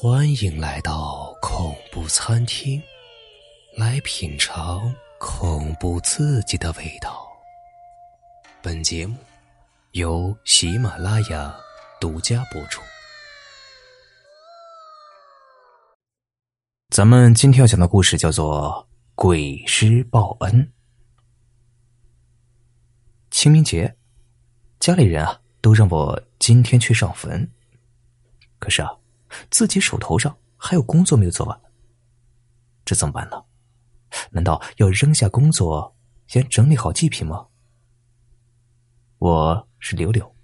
欢迎来到恐怖餐厅，来品尝恐怖刺激的味道。本节目由喜马拉雅独家播出。咱们今天要讲的故事叫做《鬼师报恩》。清明节，家里人啊都让我今天去上坟，可是啊。自己手头上还有工作没有做完，这怎么办呢？难道要扔下工作，先整理好祭品吗？我是柳柳，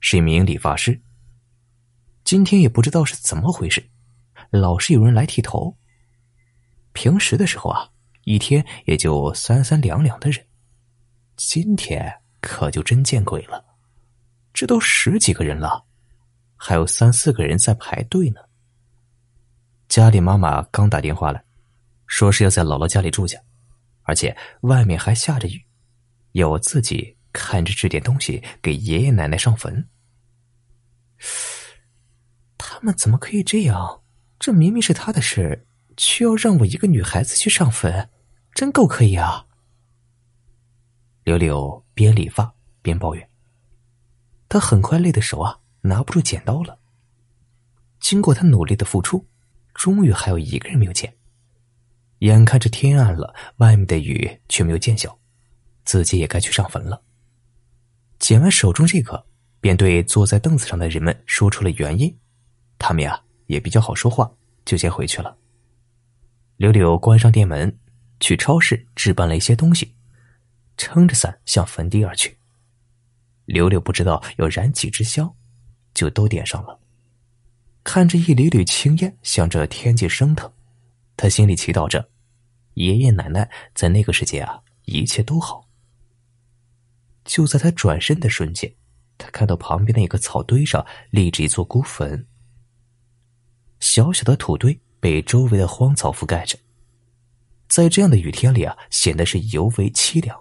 是一名理发师。今天也不知道是怎么回事，老是有人来剃头。平时的时候啊，一天也就三三两两的人，今天可就真见鬼了，这都十几个人了。还有三四个人在排队呢。家里妈妈刚打电话来，说是要在姥姥家里住下，而且外面还下着雨，要我自己看着置点东西给爷爷奶奶上坟。他们怎么可以这样？这明明是他的事，却要让我一个女孩子去上坟，真够可以啊！柳柳边理发边抱怨，他很快累的手啊。拿不住剪刀了。经过他努力的付出，终于还有一个人没有剪。眼看着天暗了，外面的雨却没有见小，自己也该去上坟了。剪完手中这个，便对坐在凳子上的人们说出了原因。他们呀也比较好说话，就先回去了。柳柳关上店门，去超市置办了一些东西，撑着伞向坟地而去。柳柳不知道要燃几支香。就都点上了，看着一缕缕青烟向着天际升腾，他心里祈祷着，爷爷奶奶在那个世界啊一切都好。就在他转身的瞬间，他看到旁边的一个草堆上立着一座孤坟，小小的土堆被周围的荒草覆盖着，在这样的雨天里啊，显得是尤为凄凉，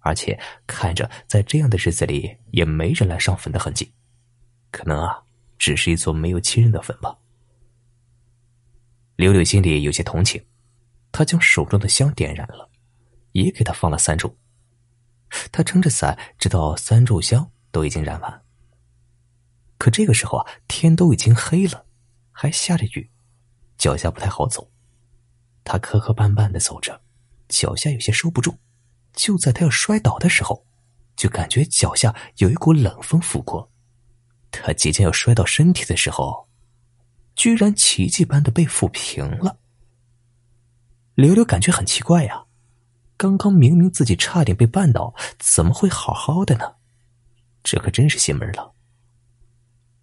而且看着在这样的日子里也没人来上坟的痕迹。可能啊，只是一座没有亲人的坟吧。柳柳心里有些同情，他将手中的香点燃了，也给他放了三炷。他撑着伞，直到三炷香都已经燃完。可这个时候啊，天都已经黑了，还下着雨，脚下不太好走。他磕磕绊绊的走着，脚下有些收不住。就在他要摔倒的时候，就感觉脚下有一股冷风拂过。他即将要摔到身体的时候，居然奇迹般的被抚平了。柳柳感觉很奇怪呀，刚刚明明自己差点被绊倒，怎么会好好的呢？这可真是邪门了。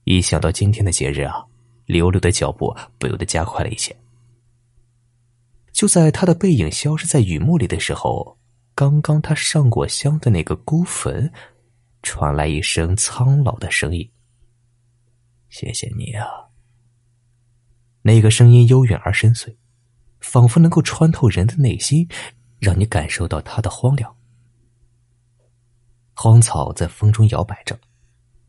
一想到今天的节日啊，柳柳的脚步不由得加快了一些。就在他的背影消失在雨幕里的时候，刚刚他上过香的那个孤坟，传来一声苍老的声音。谢谢你啊！那个声音悠远而深邃，仿佛能够穿透人的内心，让你感受到它的荒凉。荒草在风中摇摆着，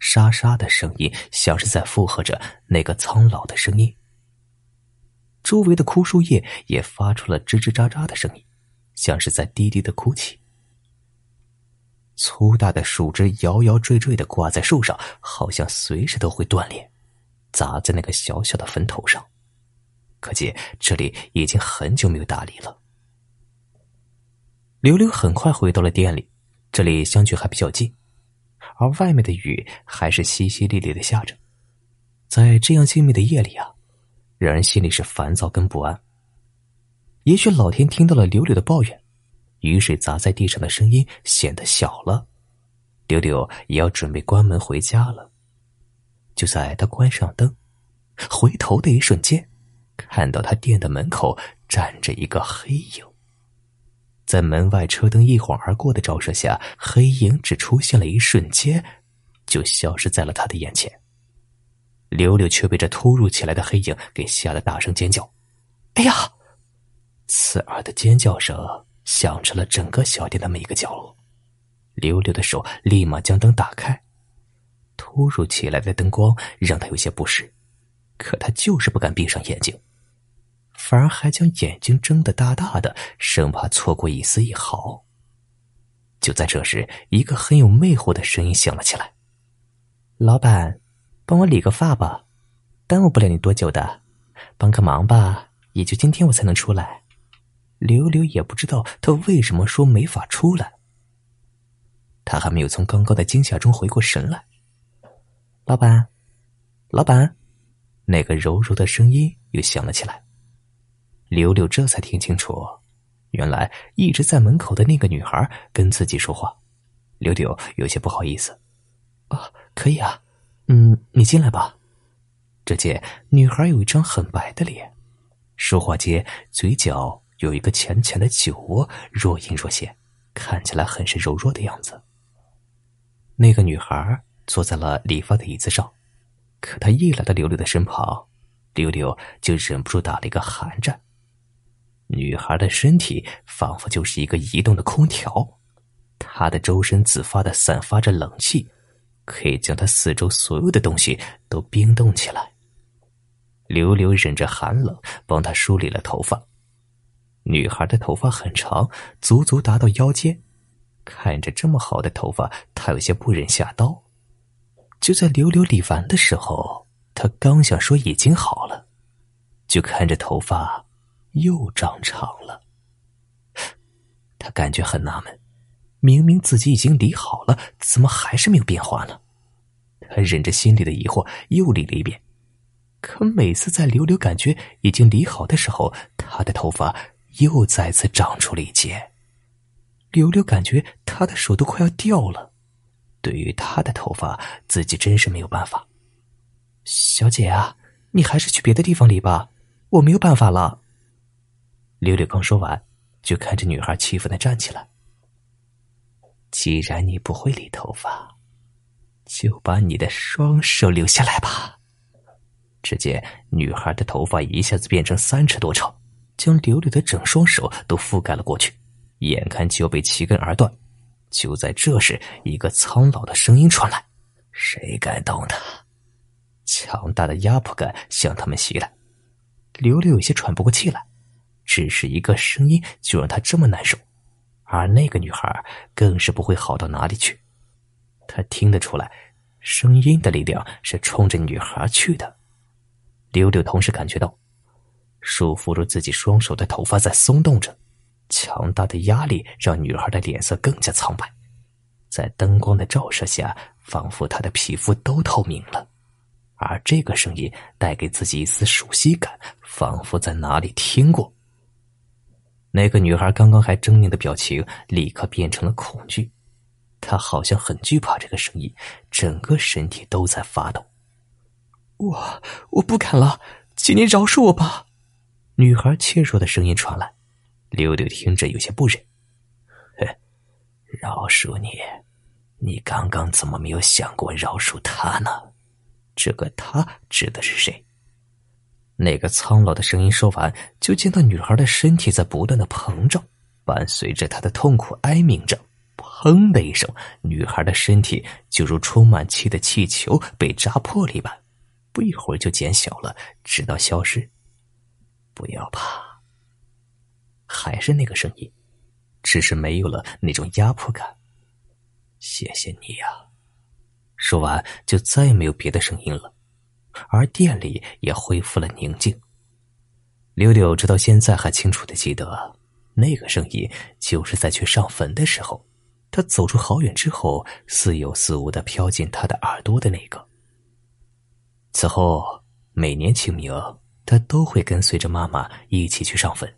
沙沙的声音像是在附和着那个苍老的声音。周围的枯树叶也发出了吱吱喳喳的声音，像是在低低的哭泣。粗大的树枝摇摇坠坠的挂在树上，好像随时都会断裂。砸在那个小小的坟头上，可见这里已经很久没有打理了。刘刘很快回到了店里，这里相距还比较近，而外面的雨还是淅淅沥沥的下着。在这样静谧的夜里啊，让人心里是烦躁跟不安。也许老天听到了柳柳的抱怨，雨水砸在地上的声音显得小了，柳柳也要准备关门回家了。就在他关上灯，回头的一瞬间，看到他店的门口站着一个黑影。在门外车灯一晃而过的照射下，黑影只出现了一瞬间，就消失在了他的眼前。柳柳却被这突如其来的黑影给吓得大声尖叫：“哎呀！”刺耳的尖叫声响彻了整个小店的每一个角落。柳柳的手立马将灯打开。突如其来的灯光让他有些不适，可他就是不敢闭上眼睛，反而还将眼睛睁得大大的，生怕错过一丝一毫。就在这时，一个很有魅惑的声音响了起来：“老板，帮我理个发吧，耽误不了你多久的，帮个忙吧，也就今天我才能出来。”刘刘也不知道他为什么说没法出来，他还没有从刚刚的惊吓中回过神来。老板，老板，那个柔柔的声音又响了起来。刘刘这才听清楚，原来一直在门口的那个女孩跟自己说话。刘刘有些不好意思：“啊，可以啊，嗯，你进来吧。”只见女孩有一张很白的脸，说话间嘴角。有一个浅浅的酒窝，若隐若现，看起来很是柔弱的样子。那个女孩坐在了理发的椅子上，可她一来到刘刘的身旁，刘刘就忍不住打了一个寒战。女孩的身体仿佛就是一个移动的空调，她的周身自发的散发着冷气，可以将她四周所有的东西都冰冻起来。刘刘忍着寒冷，帮她梳理了头发。女孩的头发很长，足足达到腰间。看着这么好的头发，他有些不忍下刀。就在刘刘理完的时候，他刚想说已经好了，就看着头发又长长了。他感觉很纳闷，明明自己已经理好了，怎么还是没有变化呢？他忍着心里的疑惑，又理了一遍。可每次在刘刘感觉已经理好的时候，他的头发。又再次长出了一截，柳柳感觉他的手都快要掉了。对于他的头发，自己真是没有办法。小姐啊，你还是去别的地方理吧，我没有办法了。柳柳刚说完，就看着女孩气愤的站起来。既然你不会理头发，就把你的双手留下来吧。只见女孩的头发一下子变成三尺多长。将柳柳的整双手都覆盖了过去，眼看就要被齐根而断。就在这时，一个苍老的声音传来：“谁敢动他？”强大的压迫感向他们袭来，刘柳有些喘不过气来。只是一个声音就让他这么难受，而那个女孩更是不会好到哪里去。他听得出来，声音的力量是冲着女孩去的。刘柳同时感觉到。束缚住自己双手的头发在松动着，强大的压力让女孩的脸色更加苍白，在灯光的照射下，仿佛她的皮肤都透明了。而这个声音带给自己一丝熟悉感，仿佛在哪里听过。那个女孩刚刚还狰狞的表情立刻变成了恐惧，她好像很惧怕这个声音，整个身体都在发抖。我我不敢了，请您饶恕我吧。女孩怯弱的声音传来，柳柳听着有些不忍。哼，饶恕你？你刚刚怎么没有想过饶恕他呢？这个他指的是谁？那个苍老的声音说完，就见到女孩的身体在不断的膨胀，伴随着她的痛苦哀鸣着。砰的一声，女孩的身体就如充满气的气球被扎破了一般，不一会儿就减小了，直到消失。不要怕，还是那个声音，只是没有了那种压迫感。谢谢你呀！说完，就再也没有别的声音了，而店里也恢复了宁静。柳柳直到现在还清楚的记得，那个声音就是在去上坟的时候，他走出好远之后，似有似无的飘进他的耳朵的那个。此后，每年清明。他都会跟随着妈妈一起去上坟，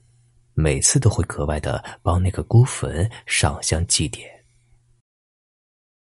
每次都会格外的帮那个孤坟上香祭奠。